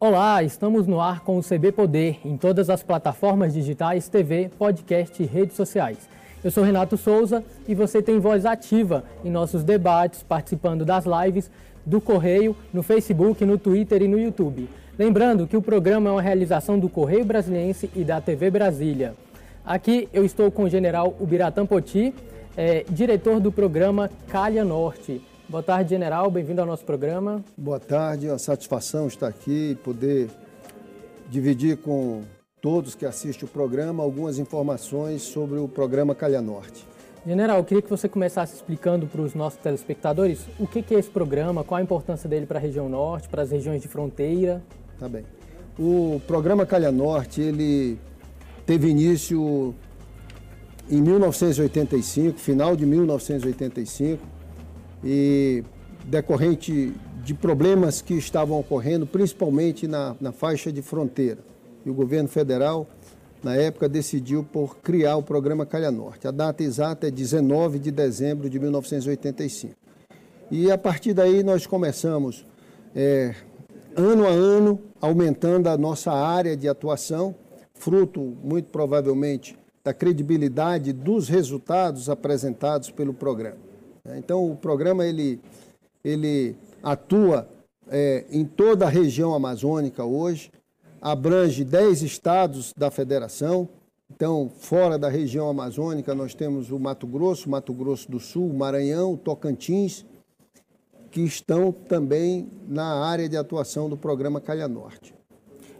Olá, estamos no ar com o CB Poder em todas as plataformas digitais, TV, podcast e redes sociais. Eu sou Renato Souza e você tem voz ativa em nossos debates, participando das lives do Correio, no Facebook, no Twitter e no YouTube. Lembrando que o programa é uma realização do Correio Brasiliense e da TV Brasília. Aqui eu estou com o general Ubiratã Poti, é, diretor do programa Calha Norte. Boa tarde, general. Bem-vindo ao nosso programa. Boa tarde. É uma satisfação estar aqui e poder dividir com todos que assistem o programa algumas informações sobre o programa Calha Norte. General, eu queria que você começasse explicando para os nossos telespectadores o que é esse programa, qual a importância dele para a região norte, para as regiões de fronteira. Tá bem. O programa Calha Norte, ele teve início em 1985, final de 1985, e decorrente de problemas que estavam ocorrendo, principalmente na, na faixa de fronteira. E o governo federal, na época, decidiu por criar o programa Calha Norte. A data exata é 19 de dezembro de 1985. E a partir daí nós começamos, é, ano a ano, aumentando a nossa área de atuação, fruto, muito provavelmente, da credibilidade dos resultados apresentados pelo programa. Então, o programa ele, ele atua é, em toda a região amazônica hoje, abrange 10 estados da federação. Então, fora da região amazônica, nós temos o Mato Grosso, Mato Grosso do Sul, Maranhão, Tocantins, que estão também na área de atuação do programa Calha Norte.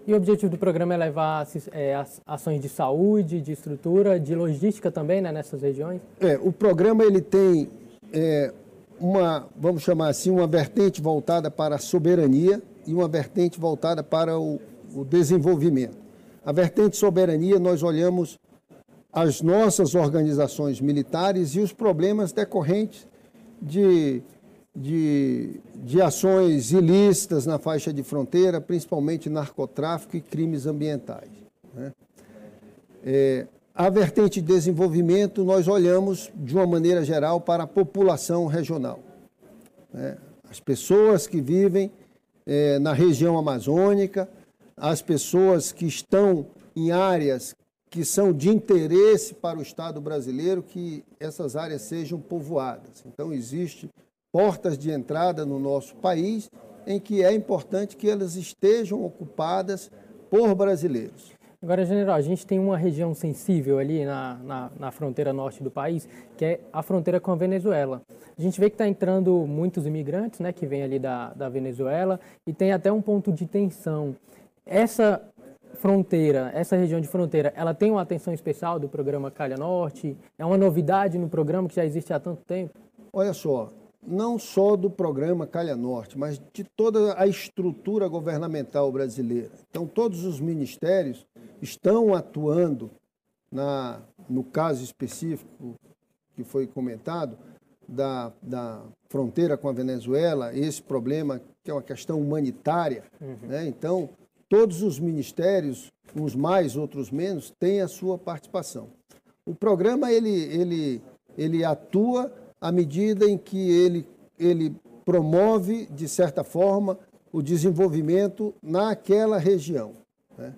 E o objetivo do programa é levar é, ações de saúde, de estrutura, de logística também né, nessas regiões? É, o programa ele tem é, uma, vamos chamar assim, uma vertente voltada para a soberania e uma vertente voltada para o, o desenvolvimento. A vertente soberania, nós olhamos as nossas organizações militares e os problemas decorrentes de de, de ações ilícitas na faixa de fronteira, principalmente narcotráfico e crimes ambientais. Né? É, a vertente de desenvolvimento, nós olhamos de uma maneira geral para a população regional. Né? As pessoas que vivem é, na região amazônica, as pessoas que estão em áreas que são de interesse para o Estado brasileiro, que essas áreas sejam povoadas. Então, existe portas de entrada no nosso país, em que é importante que elas estejam ocupadas por brasileiros. Agora, general, a gente tem uma região sensível ali na, na, na, fronteira norte do país, que é a fronteira com a Venezuela. A gente vê que está entrando muitos imigrantes, né, que vêm ali da, da Venezuela, e tem até um ponto de tensão. Essa fronteira, essa região de fronteira, ela tem uma atenção especial do programa Calha Norte? É uma novidade no programa que já existe há tanto tempo? Olha só, não só do programa Calha Norte, mas de toda a estrutura governamental brasileira. Então, todos os ministérios estão atuando, na, no caso específico que foi comentado, da, da fronteira com a Venezuela, esse problema que é uma questão humanitária. Uhum. Né? Então, todos os ministérios, uns mais, outros menos, têm a sua participação. O programa ele, ele, ele atua à medida em que ele, ele promove, de certa forma, o desenvolvimento naquela região. Né?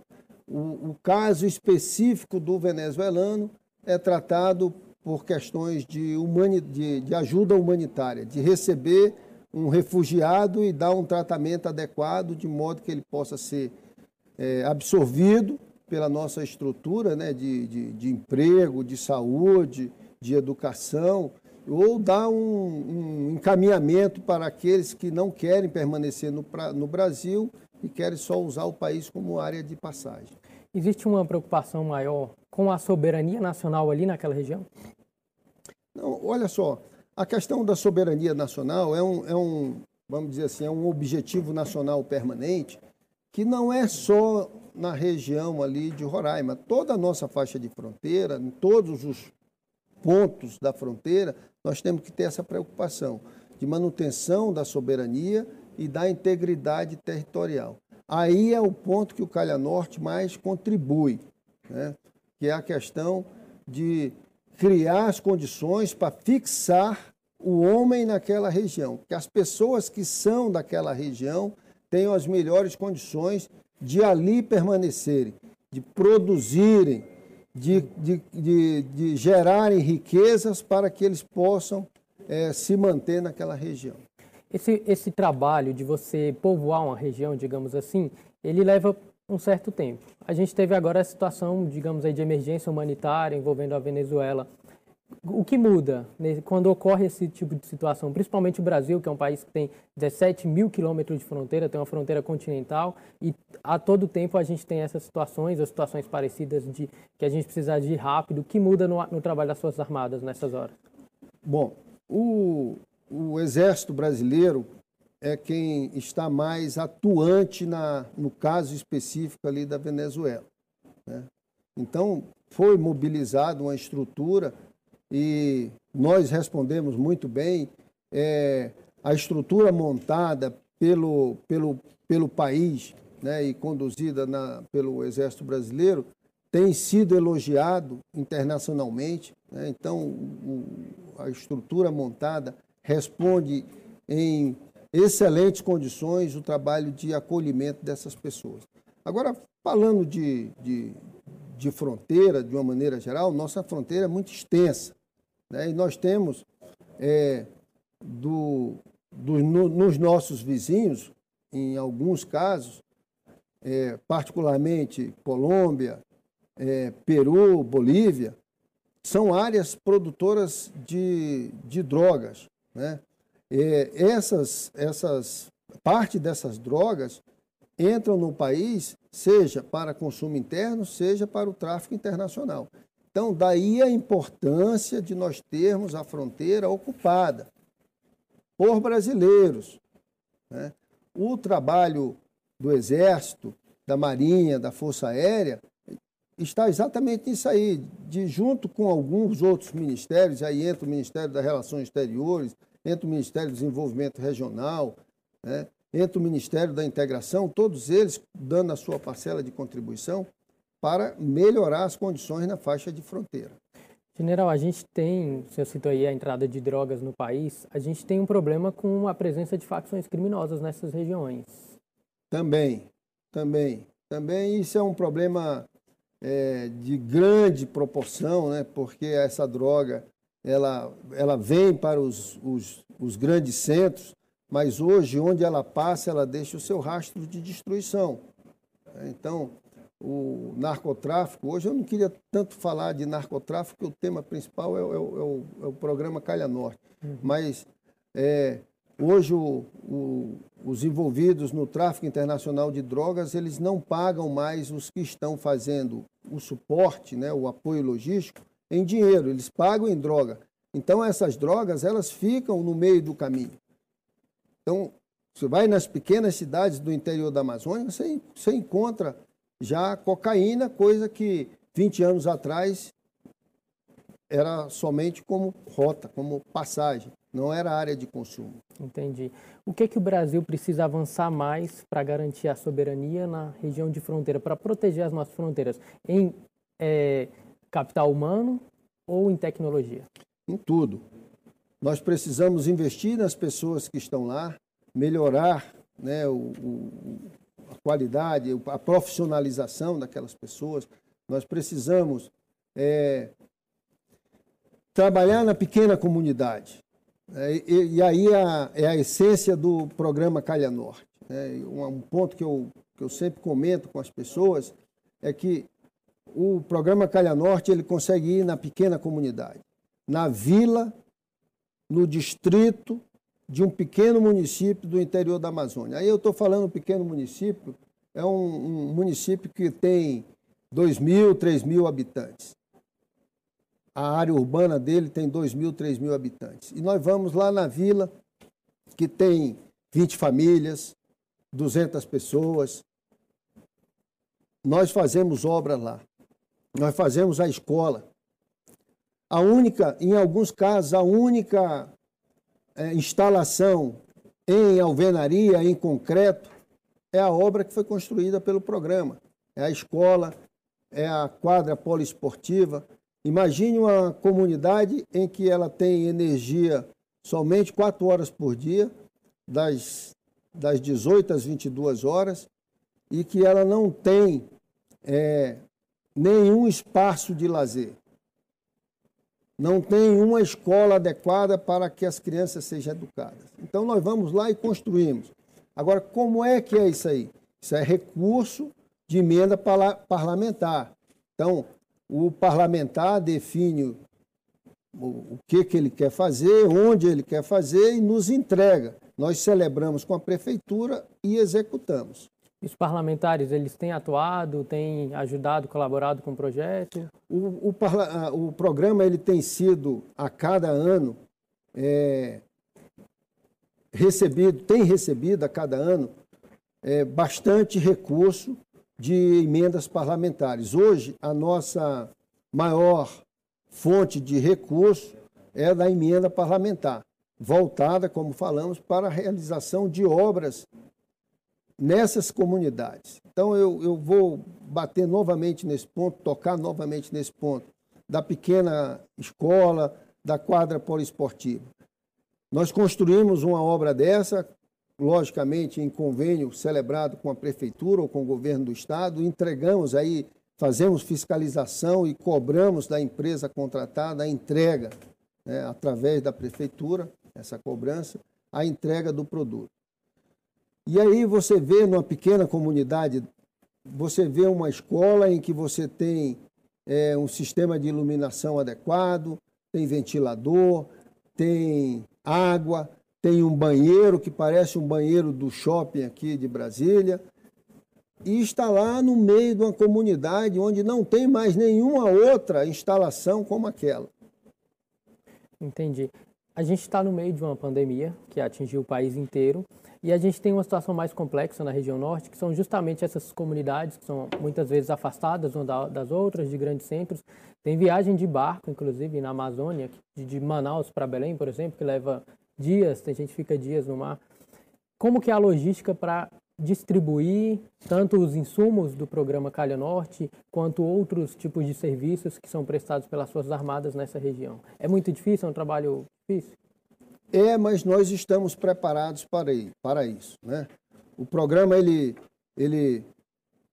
O, o caso específico do venezuelano é tratado por questões de, humani de, de ajuda humanitária, de receber um refugiado e dar um tratamento adequado, de modo que ele possa ser é, absorvido pela nossa estrutura né, de, de, de emprego, de saúde, de educação, ou dar um, um, encaminhamento para aqueles que não querem permanecer no, no Brasil e querem só usar o país como área de passagem. Existe uma preocupação maior com a soberania nacional ali naquela região? Não, olha só, a questão da soberania nacional é um, é um, vamos dizer assim, é um objetivo nacional permanente que não é só na região ali de Roraima. Toda a nossa faixa de fronteira, em todos os pontos da fronteira, nós temos que ter essa preocupação de manutenção da soberania e da integridade territorial. Aí é o ponto que o Calha Norte mais contribui, né? que é a questão de criar as condições para fixar o homem naquela região, que as pessoas que são daquela região tenham as melhores condições de ali permanecerem, de produzirem, de, de, de, de gerarem riquezas para que eles possam é, se manter naquela região. Esse, esse trabalho de você povoar uma região, digamos assim, ele leva um certo tempo. A gente teve agora a situação, digamos aí, de emergência humanitária envolvendo a Venezuela. O que muda né, quando ocorre esse tipo de situação, principalmente o Brasil, que é um país que tem 17 mil quilômetros de fronteira, tem uma fronteira continental, e a todo tempo a gente tem essas situações, ou situações parecidas de que a gente precisa agir rápido. O que muda no, no trabalho das Forças Armadas nessas horas? Bom, o, o Exército Brasileiro é quem está mais atuante na, no caso específico ali da Venezuela. Né? Então, foi mobilizada uma estrutura e nós respondemos muito bem. É, a estrutura montada pelo, pelo, pelo país né, e conduzida na, pelo Exército Brasileiro tem sido elogiado internacionalmente. Né? Então, o, a estrutura montada responde em excelentes condições o trabalho de acolhimento dessas pessoas. Agora, falando de, de, de fronteira, de uma maneira geral, nossa fronteira é muito extensa. Né? E nós temos, é, do, do, no, nos nossos vizinhos, em alguns casos, é, particularmente Colômbia, é, Peru, Bolívia, são áreas produtoras de, de drogas. Né? É, essas, essas, parte dessas drogas entram no país, seja para consumo interno, seja para o tráfico internacional. Então, daí a importância de nós termos a fronteira ocupada por brasileiros. Né? O trabalho do Exército, da Marinha, da Força Aérea, está exatamente nisso aí, de junto com alguns outros ministérios, aí entra o Ministério das Relações Exteriores, entra o Ministério do Desenvolvimento Regional, né? entra o Ministério da Integração, todos eles dando a sua parcela de contribuição para melhorar as condições na faixa de fronteira. General, a gente tem, você citou aí a entrada de drogas no país, a gente tem um problema com a presença de facções criminosas nessas regiões. Também, também. Também isso é um problema é, de grande proporção, né? porque essa droga ela, ela vem para os, os, os grandes centros, mas hoje, onde ela passa, ela deixa o seu rastro de destruição. Então, o narcotráfico, hoje eu não queria tanto falar de narcotráfico, o tema principal é, é, é, o, é o, programa Calha Norte. Uhum. Mas é, hoje o, o, os envolvidos no tráfico internacional de drogas, eles não pagam mais os que estão fazendo o suporte, né, o apoio logístico, em dinheiro, eles pagam em droga. Então essas drogas, elas ficam no meio do caminho. Então, você vai nas pequenas cidades do interior da Amazônia, você, você encontra já cocaína, coisa que 20 anos atrás era somente como rota, como passagem, não era área de consumo. Entendi. O que, que o Brasil precisa avançar mais para garantir a soberania na região de fronteira, para proteger as nossas fronteiras? Em é, capital humano ou em tecnologia? Em tudo. Nós precisamos investir nas pessoas que estão lá, melhorar né, o, o, a qualidade, a profissionalização daquelas pessoas. Nós precisamos é, trabalhar na pequena comunidade. É, e, e, aí a, é a essência do programa Calha Norte. Né? Um, um, ponto que eu, que eu sempre comento com as pessoas é que o programa Calha Norte ele consegue ir na pequena comunidade, na vila, no distrito de um pequeno município do interior da Amazônia. Aí eu estou falando pequeno município, é um, um município que tem 2 mil, 3 mil habitantes a área urbana dele tem 2 mil, 3 mil habitantes. E nós vamos lá na vila, que tem 20 famílias, 200 pessoas. Nós fazemos obra lá. Nós fazemos a escola. A única, em alguns casos, a única é, instalação em alvenaria, em concreto, é a obra que foi construída pelo programa. É a escola, é a quadra poliesportiva, Imagine uma comunidade em que ela tem energia somente quatro horas por dia, das das 18 às 22 horas, e que ela não tem é, nenhum espaço de lazer. Não tem uma escola adequada para que as crianças sejam educadas. Então, nós vamos lá e construímos. Agora, como é que é isso aí? Isso é recurso de emenda parlamentar. Então, o parlamentar define o que, que ele quer fazer, onde ele quer fazer e nos entrega. Nós celebramos com a prefeitura e executamos. Os parlamentares, eles têm atuado, têm ajudado, colaborado com o projeto? O, o, o programa ele tem sido, a cada ano, é, recebido, tem recebido a cada ano, é, bastante recurso de emendas parlamentares. Hoje, a nossa maior fonte de recurso é da emenda parlamentar, voltada, como falamos, para a realização de obras nessas comunidades. Então, eu, eu vou bater novamente nesse ponto, tocar novamente nesse ponto, da pequena escola, da quadra poliesportiva. Nós construímos uma obra dessa, logicamente em convênio celebrado com a prefeitura ou com o governo do estado, entregamos aí, fazemos fiscalização e cobramos da empresa contratada a entrega, né, através da prefeitura, essa cobrança, a entrega do produto. E aí você vê numa pequena comunidade, você vê uma escola em que você tem é, um sistema de iluminação adequado, tem ventilador, tem água, tem um banheiro que parece um banheiro do shopping aqui de Brasília, e está lá no meio de uma comunidade onde não tem mais nenhuma outra instalação como aquela. Entendi. A gente está no meio de uma pandemia que atingiu o país inteiro e a gente tem uma situação mais complexa na região norte, que são justamente essas comunidades que são muitas vezes afastadas umas das outras, de grandes centros. Tem viagem de barco, inclusive, na Amazônia, de Manaus para Belém, por exemplo, que leva dias, tem gente que fica dias no mar. Como que é a logística para distribuir tanto os insumos do programa Calha Norte quanto outros tipos de serviços que são prestados pelas Forças Armadas nessa região? É muito difícil, é um trabalho difícil? É, mas nós estamos preparados para, para isso. Né? O programa ele, ele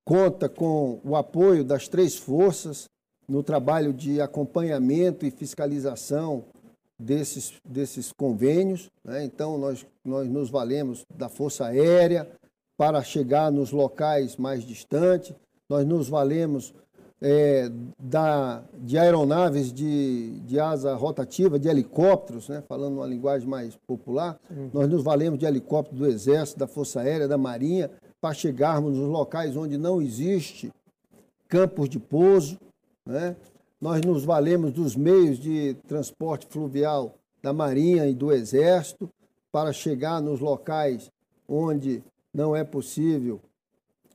conta com o apoio das três forças no trabalho de acompanhamento e fiscalização desses, desses convênios. Né? Então, nós, nós nos valemos da Força Aérea para chegar nos locais mais distantes, nós nos valemos é, da, de aeronaves de, de asa rotativa, de helicópteros, né? falando uma linguagem mais popular, nós nos valemos de helicópteros do Exército, da Força Aérea, da Marinha, para chegarmos nos locais onde não existe campos de pouso. Né? Nós nos valemos dos meios de transporte fluvial da Marinha e do Exército para chegar nos locais onde não é possível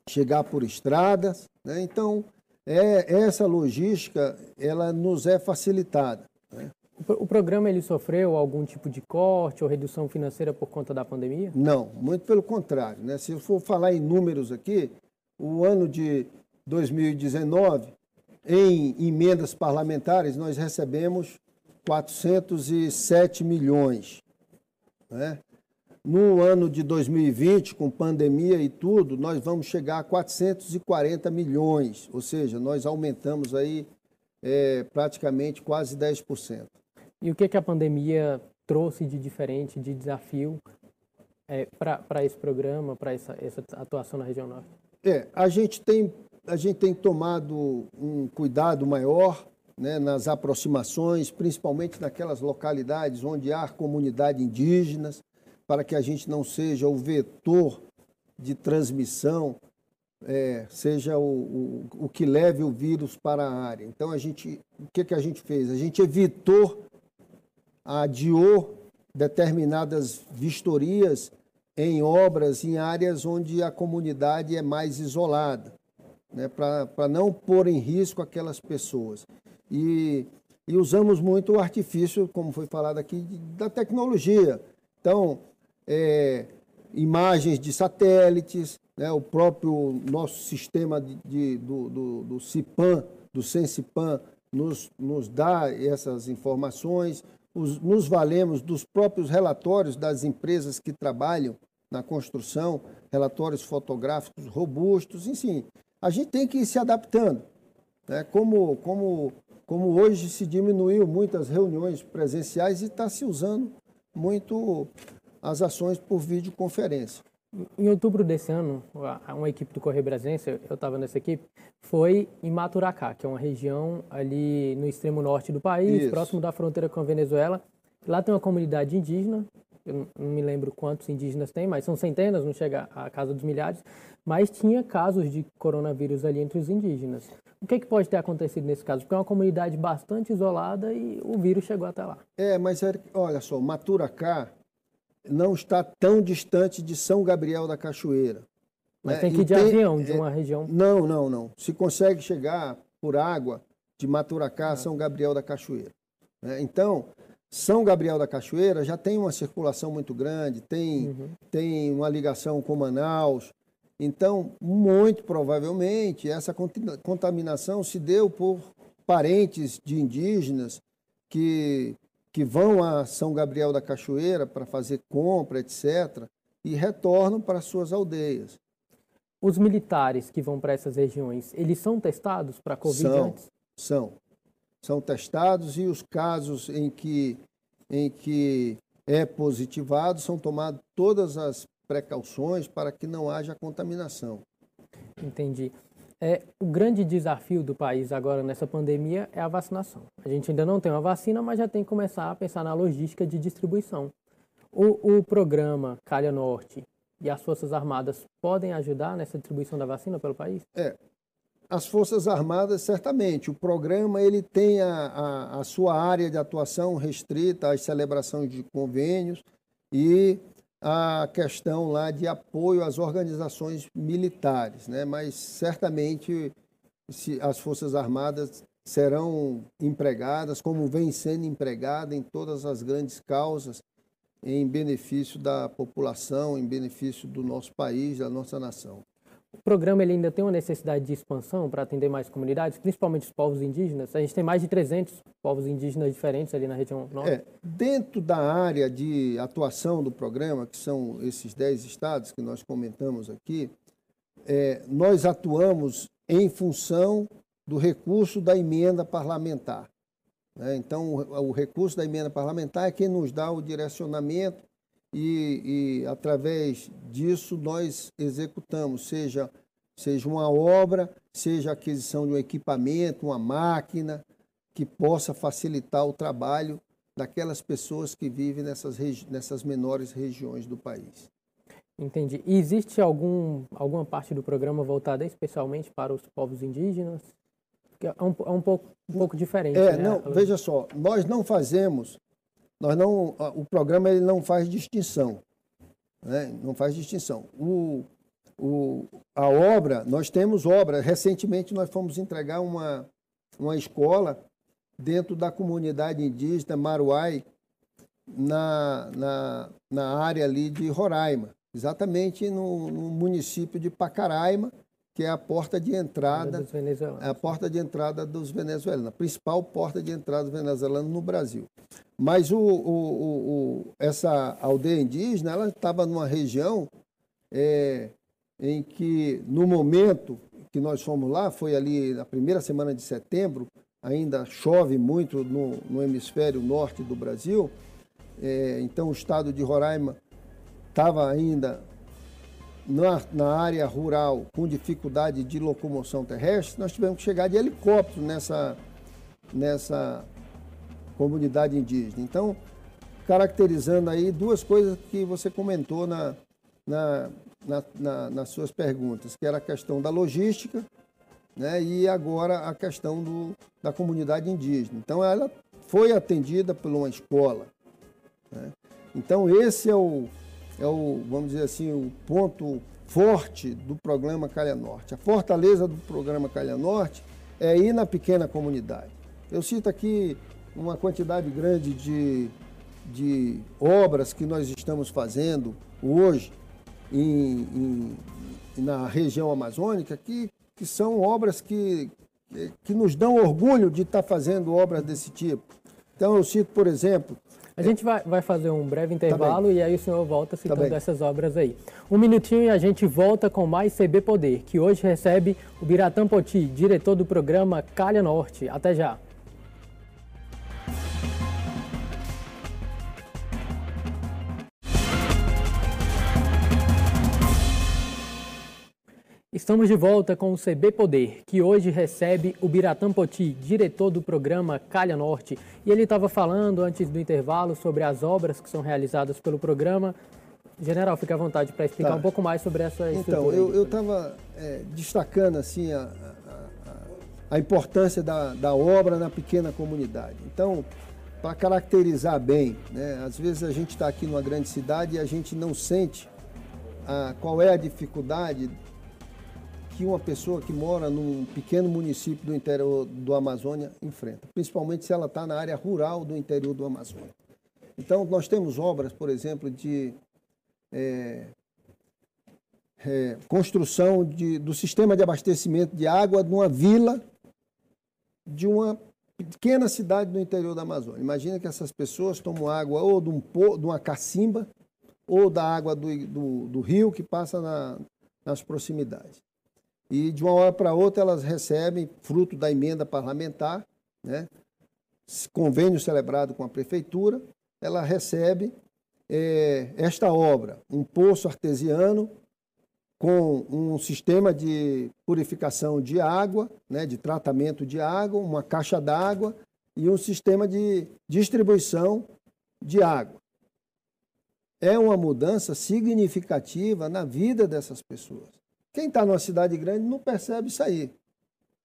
chegar por estradas. Né? Então, é, essa logística ela nos é facilitada. Né? O programa ele sofreu algum tipo de corte ou redução financeira por conta da pandemia? Não, muito pelo contrário. Né? Se eu for falar em números aqui, o ano de 2019, em emendas parlamentares, nós recebemos 407 milhões. Né? No ano de 2020, com pandemia e tudo, nós vamos chegar a 440 milhões, ou seja, nós aumentamos aí é, praticamente quase 10%. E o que, que a pandemia trouxe de diferente, de desafio é, para esse programa, para essa, essa atuação na região norte? É, a gente tem, a gente tem tomado um cuidado maior né, nas aproximações, principalmente naquelas localidades onde há comunidade indígenas, para que a gente não seja o vetor de transmissão, é, seja o, o, o, que leve o vírus para a área. Então, a gente, o que, que a gente fez? A gente evitou, adiou determinadas vistorias em obras, em áreas onde a comunidade é mais isolada, né, para não pôr em risco aquelas pessoas. E, e usamos muito o artifício, como foi falado aqui, da tecnologia. Então, é, imagens de satélites, né, o próprio nosso sistema de, de do, do, do, CIPAM, do nos, nos dá essas informações, os, nos valemos dos próprios relatórios das empresas que trabalham na construção, relatórios fotográficos robustos, enfim. A gente tem que ir se adaptando. Né? Como, como, como hoje se diminuiu muitas reuniões presenciais e está se usando muito as ações por videoconferência. Em outubro desse ano, uma equipe do Correio Brasense, eu estava nessa equipe, foi em Maturacá, que é uma região ali no extremo norte do país, Isso. próximo da fronteira com a Venezuela. Lá tem uma comunidade indígena, eu não me lembro quantos indígenas tem, mas são centenas, não chega à casa dos milhares, mas tinha casos de coronavírus ali entre os indígenas. O que, é que pode ter acontecido nesse caso? Porque é uma comunidade bastante isolada e o vírus chegou até lá. É, mas olha só, Maturacá não está tão distante de São Gabriel da Cachoeira. Mas né? tem que ir de tem, avião, de uma é, região. Não, não, não. Se consegue chegar por água de Maturacá a ah. São Gabriel da Cachoeira. Né? Então, São Gabriel da Cachoeira já tem uma circulação muito grande, tem, uhum. tem uma ligação com Manaus. Então, muito provavelmente, essa contaminação se deu por parentes de indígenas que que vão a São Gabriel da Cachoeira para fazer compra, etc., e retornam para suas aldeias. Os militares que vão para essas regiões, eles são testados para Covid são, antes? São. São testados e os casos em que, em que é positivado são tomadas todas as precauções para que não haja contaminação. Entendi. É, o grande desafio do país agora nessa pandemia é a vacinação. A gente ainda não tem uma vacina, mas já tem que começar a pensar na logística de distribuição. O, o programa Calha Norte e as Forças Armadas podem ajudar nessa distribuição da vacina pelo país? É, as Forças Armadas, certamente. O programa ele tem a, a, a, sua área de atuação restrita às celebrações de convênios e a questão lá de apoio às organizações militares, né? mas certamente as Forças Armadas serão empregadas, como vem sendo empregada em todas as grandes causas, em benefício da população, em benefício do nosso país, da nossa nação. O programa ele ainda tem uma necessidade de expansão para atender mais comunidades, principalmente os povos indígenas. A gente tem mais de 300 povos indígenas diferentes ali na região norte. É, dentro da área de atuação do programa, que são esses 10 estados que nós comentamos aqui, é, nós atuamos em função do recurso da emenda parlamentar. Né? Então, o, o recurso da emenda parlamentar é quem nos dá o direcionamento e, e através disso nós executamos, seja, seja uma obra, seja a aquisição de um equipamento, uma máquina, que possa facilitar o trabalho daquelas pessoas que vivem nessas, nessas menores regiões do país. Entendi. E existe algum, alguma parte do programa voltada especialmente para os povos indígenas? É um, é um, pouco, um pouco diferente. É, né? não, veja só, nós não fazemos nós não, o programa ele não faz distinção, né? não faz distinção. O, o, a obra, nós temos obra. Recentemente nós fomos entregar uma, uma escola dentro da comunidade indígena Maruai, na, na, na área ali de Roraima, exatamente no, no município de Pacaraima, que é a porta de entrada, é a porta de entrada dos venezuelanos, a principal porta de entrada dos venezuelanos no Brasil. Mas o, o, o, essa aldeia indígena, ela estava numa região é, em que, no momento que nós fomos lá, foi ali na primeira semana de setembro, ainda chove muito no, no hemisfério norte do Brasil, é, então o estado de Roraima estava ainda na, na, área rural com dificuldade de locomoção terrestre, nós tivemos que chegar de helicóptero nessa, nessa comunidade indígena. Então, caracterizando aí duas coisas que você comentou na, na, na, na nas suas perguntas, que era a questão da logística né, e agora a questão do, da comunidade indígena. Então, ela foi atendida por uma escola. Né? Então, esse é o, é o, vamos dizer assim, o ponto forte do programa Calha Norte. A fortaleza do programa Calha Norte é ir na pequena comunidade. Eu cito aqui uma quantidade grande de, de obras que nós estamos fazendo hoje em, em, na região amazônica, que, que são obras que, que nos dão orgulho de estar fazendo obras desse tipo. Então, eu cito, por exemplo, A gente vai, vai fazer um breve intervalo tá e aí o senhor volta tá citando tá essas obras aí. Um minutinho e a gente volta com mais CB Poder, que hoje recebe o Biratã Poti, diretor do programa Calha Norte. Até já. Estamos de volta com o CB Poder, que hoje recebe o Biratã Poti, diretor do programa Calha Norte. E ele estava falando antes do intervalo sobre as obras que são realizadas pelo programa. General, fique à vontade para explicar tá. um pouco mais sobre essa estrutura. Então, eu estava é, destacando assim a, a, a importância da, da, obra na pequena comunidade. Então, para caracterizar bem, né, às vezes a gente está aqui numa grande cidade e a gente não sente a, qual é a dificuldade que uma pessoa que mora num pequeno município do interior do Amazônia enfrenta, principalmente se ela está na área rural do interior do Amazônia. Então, nós temos obras, por exemplo, de é, é, construção de, do sistema de abastecimento de água de uma vila de uma pequena cidade do interior da Amazônia. Imagina que essas pessoas tomam água ou de, um, de uma cacimba ou da água do, do, do rio que passa na, nas proximidades e de uma hora para outra elas recebem, fruto da emenda parlamentar, né, convênio celebrado com a prefeitura, ela recebe é, esta obra, um poço artesiano com um sistema de purificação de água, né, de tratamento de água, uma caixa d'água e um sistema de distribuição de água. É uma mudança significativa na vida dessas pessoas. Quem está numa cidade grande não percebe isso aí.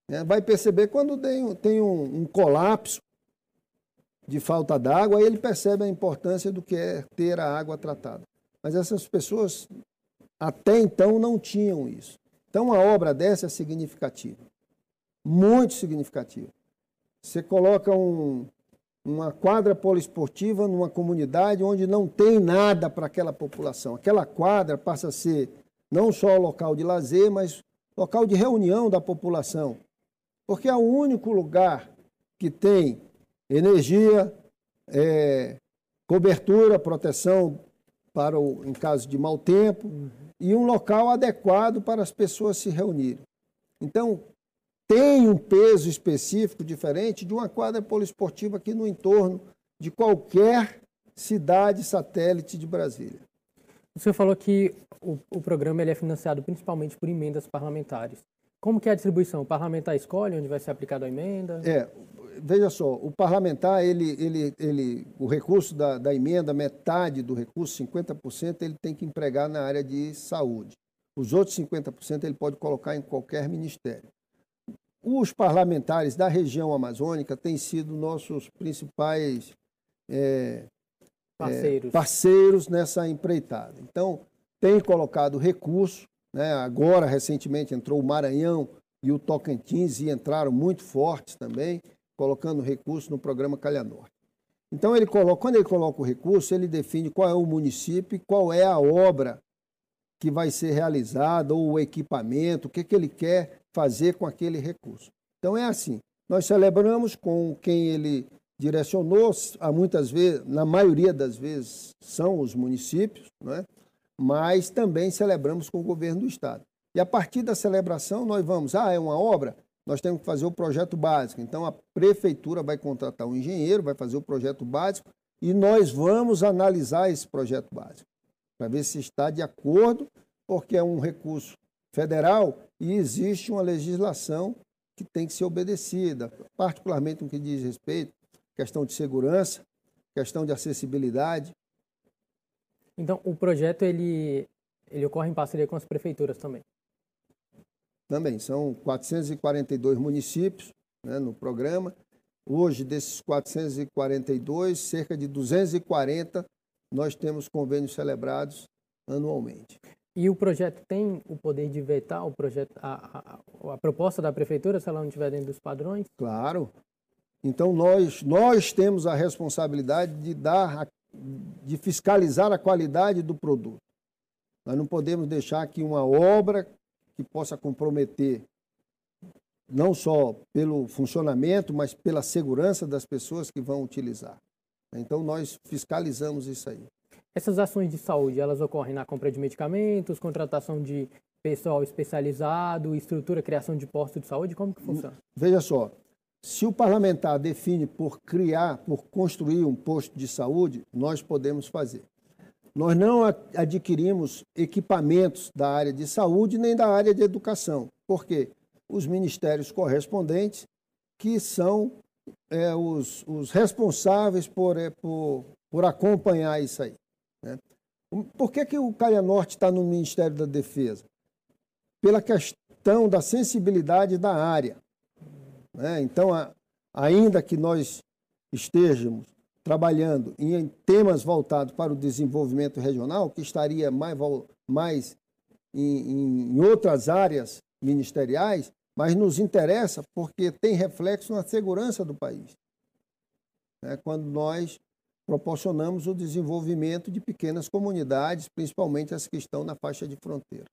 Né? Vai perceber quando tem, tem um, um colapso de falta d'água, aí ele percebe a importância do que é ter a água tratada. Mas essas pessoas até então não tinham isso. Então, uma obra dessa é significativa, muito significativa. Você coloca um, uma quadra poliesportiva numa comunidade onde não tem nada para aquela população. Aquela quadra passa a ser não só local de lazer, mas local de reunião da população. Porque é o único lugar que tem energia, é, cobertura, proteção para o, em caso de mau tempo uhum. e um local adequado para as pessoas se reunirem. Então, tem um peso específico diferente de uma quadra poliesportiva aqui no entorno de qualquer cidade satélite de Brasília. O senhor falou que o, o programa é financiado principalmente por emendas parlamentares. Como que é a distribuição? O parlamentar escolhe onde vai ser aplicada a emenda? É, veja só, o parlamentar, ele, ele, ele, o recurso da, da emenda, metade do recurso, 50%, ele tem que empregar na área de saúde. Os outros 50% ele pode colocar em qualquer ministério. Os parlamentares da região amazônica têm sido nossos principais é, parceiros. É, parceiros nessa empreitada. Então, tem colocado recurso, né? agora recentemente entrou o Maranhão e o Tocantins e entraram muito fortes também, colocando recurso no programa Calha Norte. Então, ele coloca, quando ele coloca o recurso, ele define qual é o município e qual é a obra que vai ser realizada, ou o equipamento, o que, que ele quer fazer com aquele recurso. Então, é assim, nós celebramos com quem ele direcionou, a muitas vezes, na maioria das vezes, são os municípios, não é? mas também celebramos com o governo do Estado. E a partir da celebração, nós vamos, ah, é uma obra, nós temos que fazer o projeto básico. Então, a prefeitura vai contratar um engenheiro, vai fazer o projeto básico e nós vamos analisar esse projeto básico para ver se está de acordo, porque é um recurso federal e existe uma legislação que tem que ser obedecida, particularmente no que diz respeito questão de segurança, questão de acessibilidade, então, o projeto ele, ele ocorre em parceria com as prefeituras também? Também, são 442 municípios né, no programa. Hoje, desses 442, cerca de 240 nós temos convênios celebrados anualmente. E o projeto tem o poder de vetar o projeto, a, a, a proposta da prefeitura, se ela não estiver dentro dos padrões? Claro. Então, nós, nós temos a responsabilidade de dar de fiscalizar a qualidade do produto. Nós não podemos deixar que uma obra que possa comprometer não só pelo funcionamento, mas pela segurança das pessoas que vão utilizar. Então, nós fiscalizamos isso aí. Essas ações de saúde, elas ocorrem na compra de medicamentos, contratação de pessoal especializado, estrutura, criação de postos de saúde? Como que funciona? Veja só, se o parlamentar define por criar, por construir um posto de saúde, nós podemos fazer. Nós não adquirimos equipamentos da área de saúde nem da área de educação. Por quê? Os ministérios correspondentes, que são é, os, os, responsáveis por, é, por, por, acompanhar isso aí. Né? Por que, que o Calha Norte está no Ministério da Defesa? Pela questão da sensibilidade da área. Né? Então, a, ainda que nós estejamos trabalhando em temas voltados para o desenvolvimento regional, que estaria mais, mais em, em outras áreas ministeriais, mas nos interessa porque tem reflexo na segurança do país. É quando nós proporcionamos o desenvolvimento de pequenas comunidades, principalmente as que estão na faixa de fronteira.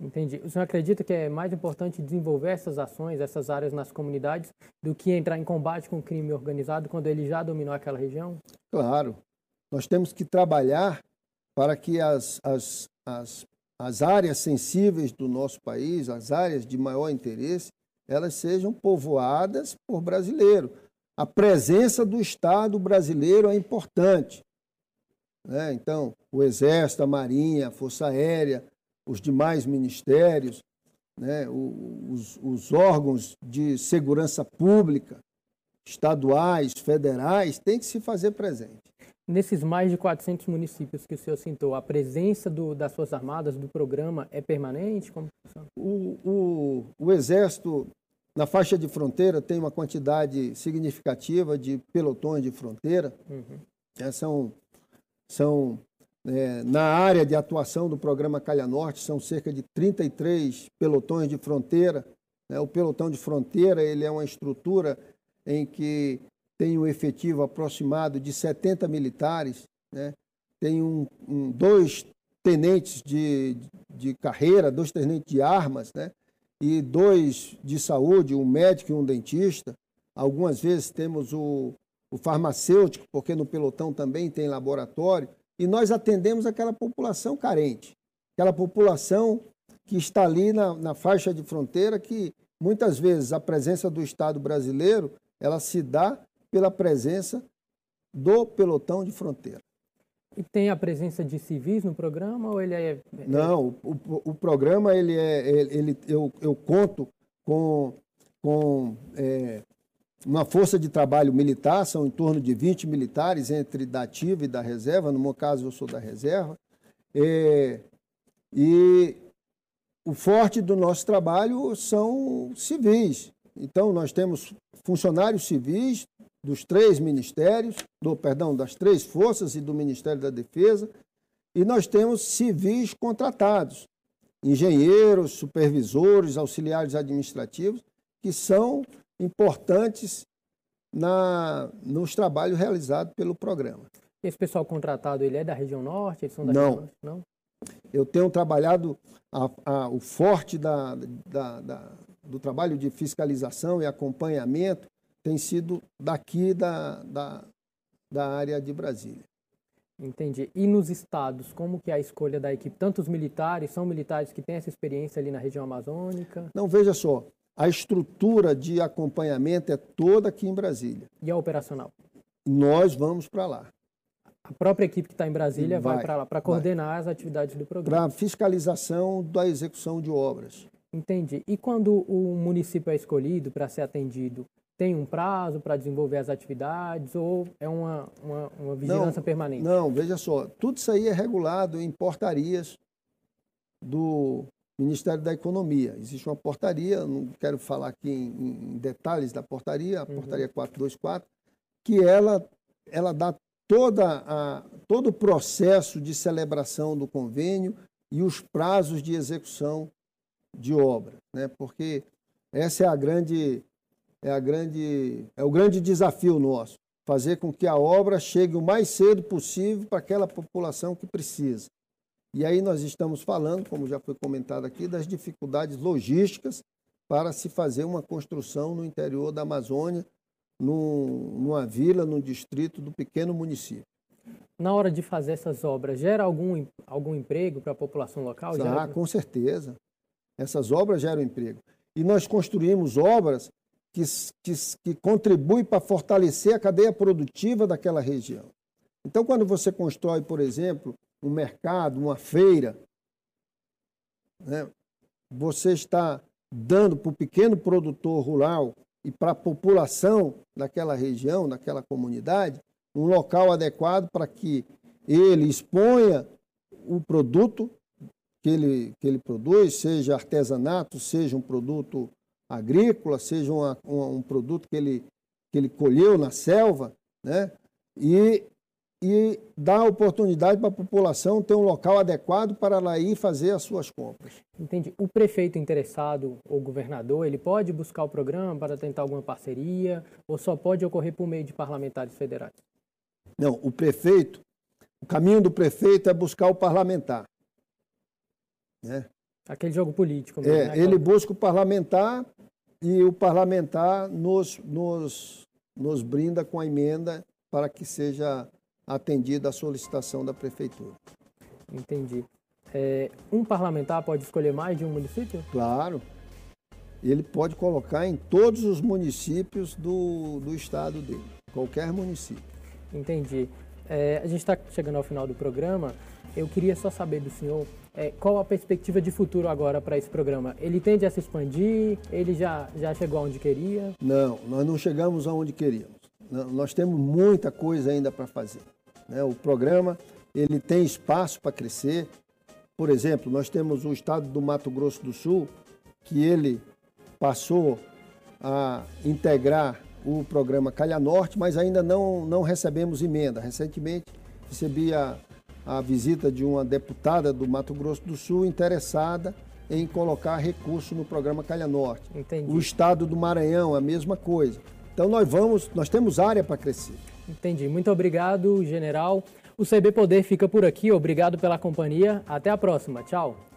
Entendi. O senhor acredita que é mais importante desenvolver essas ações, essas áreas nas comunidades, do que entrar em combate com o crime organizado quando ele já dominou aquela região? Claro. Nós temos que trabalhar para que as, as, as, as áreas sensíveis do nosso país, as áreas de maior interesse, elas sejam povoadas por brasileiro. A presença do Estado brasileiro é importante. Né? Então, o Exército, a Marinha, a Força Aérea, os demais ministérios, né, os, os órgãos de segurança pública, estaduais, federais, têm que se fazer presente. Nesses mais de 400 municípios que o senhor citou, a presença do, das Forças Armadas, do programa, é permanente? Como o, o, o Exército, na faixa de fronteira, tem uma quantidade significativa de pelotões de fronteira. Uhum. É, são, são é, na área de atuação do programa Calha Norte, são cerca de 33 pelotões de fronteira. Né? O pelotão de fronteira ele é uma estrutura em que tem um efetivo aproximado de 70 militares, né? tem um, um, dois tenentes de, de carreira, dois tenentes de armas, né? e dois de saúde, um médico e um dentista. Algumas vezes temos o, o farmacêutico, porque no pelotão também tem laboratório e nós atendemos aquela população carente, aquela população que está ali na, na faixa de fronteira, que muitas vezes a presença do Estado brasileiro ela se dá pela presença do pelotão de fronteira. E tem a presença de civis no programa ou ele é? Não, o, o, programa ele é, ele, ele eu, eu conto com, com é, uma força de trabalho militar, são em torno de 20 militares, entre da ativa e da reserva, no meu caso eu sou da reserva. É, e o forte do nosso trabalho são civis. Então, nós temos funcionários civis dos três ministérios, do, perdão, das três forças e do Ministério da Defesa, e nós temos civis contratados, engenheiros, supervisores, auxiliares administrativos, que são importantes na, nos trabalhos realizados pelo programa. Esse pessoal contratado, ele é da região norte? Eles são da Não. Região norte? Não. Eu tenho trabalhado a, a, o forte da, da, da, do trabalho de fiscalização e acompanhamento tem sido daqui da, da, da área de Brasília. Entendi. E nos estados, como que é a escolha da equipe? Tantos militares, são militares que têm essa experiência ali na região amazônica? Não, veja só, a estrutura de acompanhamento é toda aqui em Brasília. E a operacional? Nós vamos para lá. A própria equipe que está em Brasília vai, vai para lá para coordenar vai. as atividades do programa. Para fiscalização da execução de obras. Entendi. E quando o município é escolhido para ser atendido, tem um prazo para desenvolver as atividades ou é uma, uma, uma vigilância não, permanente? Não, veja só, tudo isso aí é regulado em portarias do Ministério da Economia. Existe uma portaria, não quero falar aqui em, em detalhes da portaria, a uhum. portaria 424, que ela, ela dá toda a, todo o processo de celebração do convênio e os prazos de execução de obra, né? porque essa é a grande é a grande é o grande desafio nosso, fazer com que a obra chegue o mais cedo possível para aquela população que precisa. E aí nós estamos falando, como já foi comentado aqui, das dificuldades logísticas para se fazer uma construção no interior da Amazônia, num, numa vila, num distrito do pequeno município. Na hora de fazer essas obras, gera algum, algum emprego para a população local? Ah, Gera- com certeza. Essas obras geram emprego. E nós construímos obras que, que, que contribuem para fortalecer a cadeia produtiva daquela região. Então, quando você constrói, por exemplo, um mercado, uma feira, né, você está dando para o pequeno produtor rural e para a população daquela região, daquela comunidade, um local adequado para que ele exponha o produto que ele, que ele produz, seja artesanato, seja um produto agrícola, seja uma- um, um produto que ele, que ele colheu na selva, né? e, e dá oportunidade para a população ter um local adequado para ela ir fazer as suas compras. Entendi. O prefeito interessado ou governador, ele pode buscar o programa para tentar alguma parceria ou só pode ocorrer por meio de parlamentares federais? Não, o prefeito, o caminho do prefeito é buscar o parlamentar. Né? Aquele jogo político mesmo, É, né? ele busca o parlamentar e o parlamentar nos, nos, nos brinda com a emenda para que seja atendida a solicitação da prefeitura. Entendi. É, um parlamentar pode escolher mais de um município? Claro, ele pode colocar em todos os municípios do, do estado dele, qualquer município. Entendi. É, a gente está chegando ao final do programa. Eu queria só saber do senhor é, qual a perspectiva de futuro agora para esse programa. Ele tende a se expandir? Ele já, já chegou onde queria? Não, nós não chegamos aonde queríamos. Nós temos muita coisa ainda para fazer. Né? O programa ele tem espaço para crescer. Por exemplo, nós temos o estado do Mato Grosso do Sul, que ele passou a integrar o programa Calha Norte, mas ainda não, não recebemos emenda. Recentemente recebi a, a visita de uma deputada do Mato Grosso do Sul interessada em colocar recurso no programa Calha Norte. Entendi. O estado do Maranhão, a mesma coisa. Então nós vamos, nós temos área para crescer. Entendi. Muito obrigado, general. O CB Poder fica por aqui. Obrigado pela companhia. Até a próxima. Tchau.